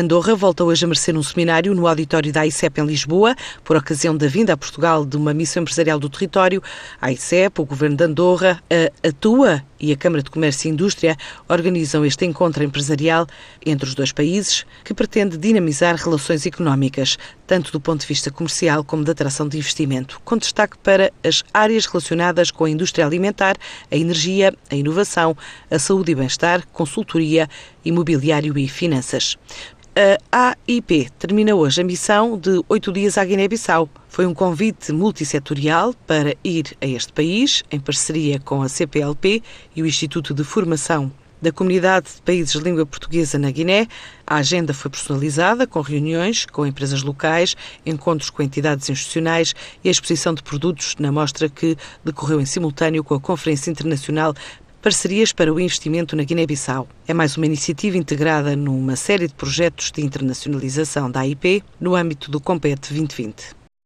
Andorra volta hoje a merecer um seminário no auditório da AICEP em Lisboa, por ocasião da vinda a Portugal de uma missão empresarial do território. A AICEP, o Governo de Andorra, a Atua e a Câmara de Comércio e Indústria organizam este encontro empresarial entre os dois países, que pretende dinamizar relações económicas, tanto do ponto de vista comercial como da atração de investimento, com destaque para as áreas relacionadas com a indústria alimentar, a energia, a inovação, a saúde e bem-estar, consultoria, imobiliário e finanças. A AIP termina hoje a missão de oito dias à Guiné-Bissau. Foi um convite multissetorial para ir a este país, em parceria com a CPLP e o Instituto de Formação da Comunidade de Países de Língua Portuguesa na Guiné. A agenda foi personalizada, com reuniões com empresas locais, encontros com entidades institucionais e a exposição de produtos na mostra que decorreu em simultâneo com a Conferência Internacional Parcerias para o Investimento na Guiné-Bissau. É mais uma iniciativa integrada numa série de projetos de internacionalização da AIP no âmbito do Compete 2020.